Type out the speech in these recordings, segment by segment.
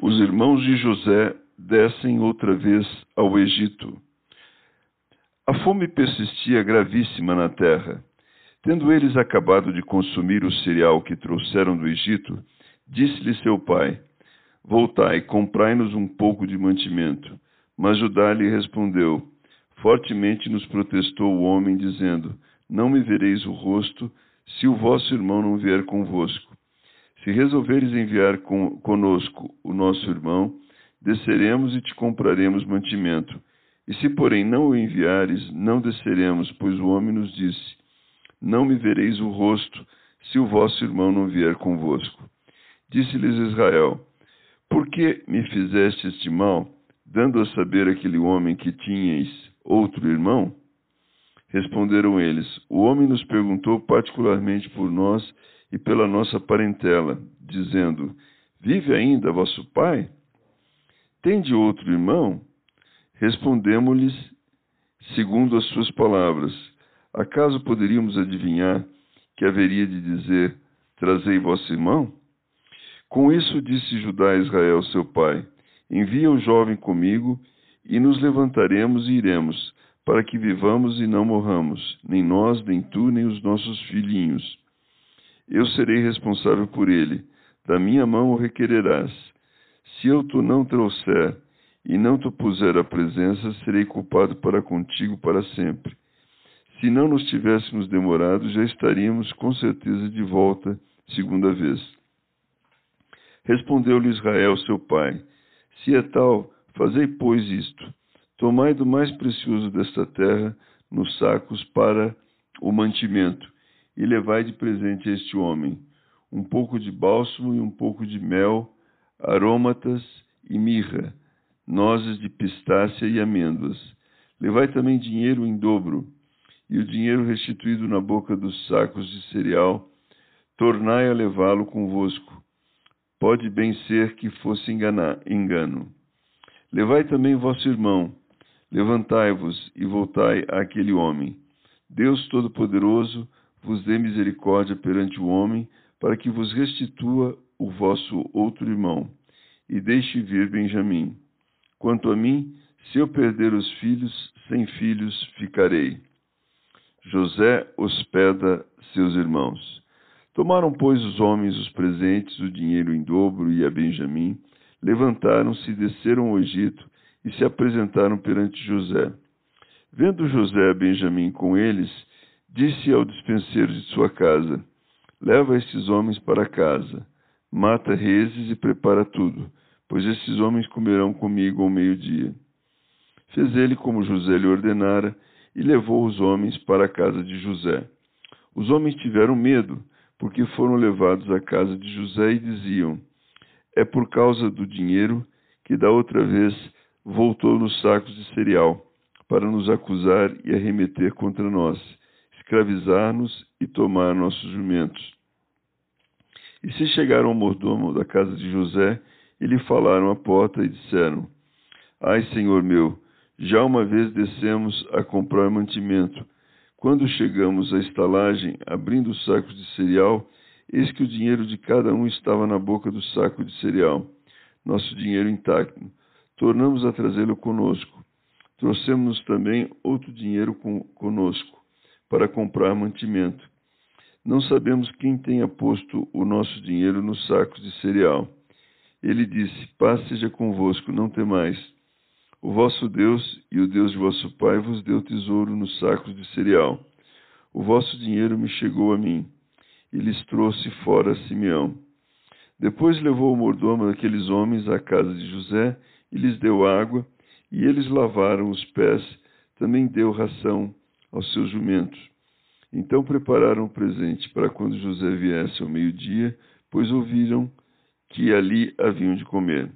Os irmãos de José descem outra vez ao Egito. A fome persistia gravíssima na terra. Tendo eles acabado de consumir o cereal que trouxeram do Egito, disse-lhe seu pai: Voltai, comprai-nos um pouco de mantimento. Mas Judá lhe respondeu: Fortemente nos protestou o homem, dizendo: Não me vereis o rosto, se o vosso irmão não vier convosco. Se resolveres enviar com, conosco o nosso irmão, desceremos e te compraremos mantimento. E se, porém, não o enviares, não desceremos, pois o homem nos disse: Não me vereis o rosto, se o vosso irmão não vier convosco. Disse-lhes Israel: Por que me fizeste este mal, dando a saber aquele homem que tinhas outro irmão? Responderam eles: O homem nos perguntou particularmente por nós e pela nossa parentela, dizendo: Vive ainda vosso pai? Tende outro irmão? Respondemos-lhes segundo as suas palavras. Acaso poderíamos adivinhar que haveria de dizer: Trazei vosso irmão? Com isso disse Judá a Israel, seu pai: Envia o jovem comigo, e nos levantaremos e iremos, para que vivamos e não morramos, nem nós, nem tu, nem os nossos filhinhos. Eu serei responsável por ele, da minha mão o requererás. Se eu tu não trouxer, e não te puser a presença, serei culpado para contigo para sempre. Se não nos tivéssemos demorado, já estaríamos com certeza de volta segunda vez. Respondeu-lhe Israel, seu pai: Se é tal, fazei, pois, isto: tomai do mais precioso desta terra nos sacos para o mantimento, e levai de presente a este homem um pouco de bálsamo e um pouco de mel, aromatas e mirra nozes de pistácia e amêndoas. Levai também dinheiro em dobro, e o dinheiro restituído na boca dos sacos de cereal, tornai a levá-lo convosco. Pode bem ser que fosse enganar, engano. Levai também vosso irmão, levantai-vos e voltai àquele homem. Deus Todo-Poderoso vos dê misericórdia perante o homem, para que vos restitua o vosso outro irmão, e deixe vir Benjamim Quanto a mim, se eu perder os filhos, sem filhos ficarei. José hospeda seus irmãos. Tomaram, pois, os homens os presentes, o dinheiro em dobro e a Benjamim, levantaram-se, desceram ao Egito e se apresentaram perante José. Vendo José a Benjamim com eles, disse ao despenseiro de sua casa: Leva estes homens para casa, mata reses e prepara tudo pois esses homens comerão comigo ao meio-dia. Fez ele como José lhe ordenara, e levou os homens para a casa de José. Os homens tiveram medo, porque foram levados à casa de José e diziam: É por causa do dinheiro que da outra vez voltou nos sacos de cereal, para nos acusar e arremeter contra nós, escravizar-nos e tomar nossos jumentos. E se chegaram ao mordomo da casa de José, e lhe falaram à porta e disseram: Ai, senhor meu, já uma vez descemos a comprar mantimento. Quando chegamos à estalagem, abrindo os sacos de cereal, eis que o dinheiro de cada um estava na boca do saco de cereal, nosso dinheiro intacto. Tornamos a trazê-lo conosco. Trouxemos também outro dinheiro conosco, para comprar mantimento. Não sabemos quem tenha posto o nosso dinheiro nos sacos de cereal. Ele disse: Paz seja convosco, não temais. O vosso Deus e o Deus de vosso pai vos deu tesouro nos sacos de cereal. O vosso dinheiro me chegou a mim, e lhes trouxe fora Simeão. Depois levou o mordomo daqueles homens à casa de José e lhes deu água, e eles lavaram os pés, também deu ração aos seus jumentos. Então prepararam o presente para quando José viesse ao meio-dia, pois ouviram que ali haviam de comer.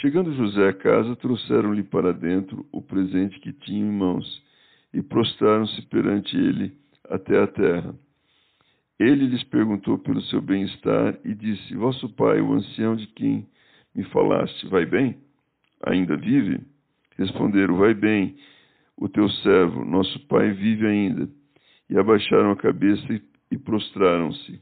Chegando José à casa, trouxeram-lhe para dentro o presente que tinham em mãos e prostraram-se perante ele até a terra. Ele lhes perguntou pelo seu bem-estar e disse: Vosso pai, o ancião de quem me falaste, vai bem? Ainda vive? Responderam: Vai bem, o teu servo, nosso pai vive ainda. E abaixaram a cabeça e, prostraram-se.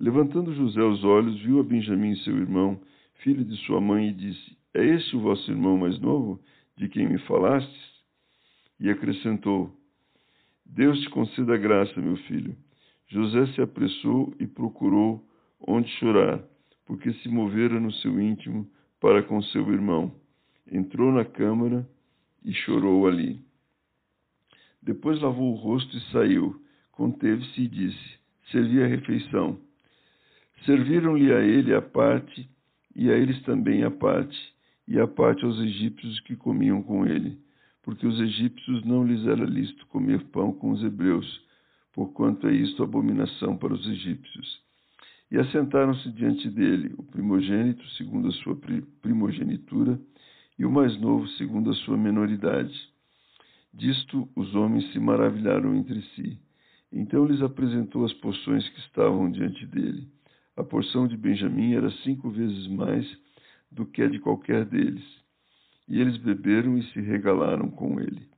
Levantando José os olhos, viu a Benjamim, seu irmão, filho de sua mãe, e disse: É este o vosso irmão mais novo, de quem me falastes? E acrescentou: Deus te conceda graça, meu filho. José se apressou e procurou onde chorar, porque se movera no seu íntimo para com seu irmão. Entrou na câmara e chorou ali. Depois lavou o rosto e saiu. Conteve-se e disse: Servi a refeição. Serviram-lhe a ele a parte, e a eles também a parte, e a parte aos egípcios que comiam com ele, porque os egípcios não lhes era lícito comer pão com os hebreus, porquanto é isto abominação para os egípcios. E assentaram-se diante dele o primogênito, segundo a sua primogenitura, e o mais novo, segundo a sua menoridade. Disto os homens se maravilharam entre si. Então lhes apresentou as porções que estavam diante dele. A porção de Benjamim era cinco vezes mais do que a de qualquer deles. E eles beberam e se regalaram com ele.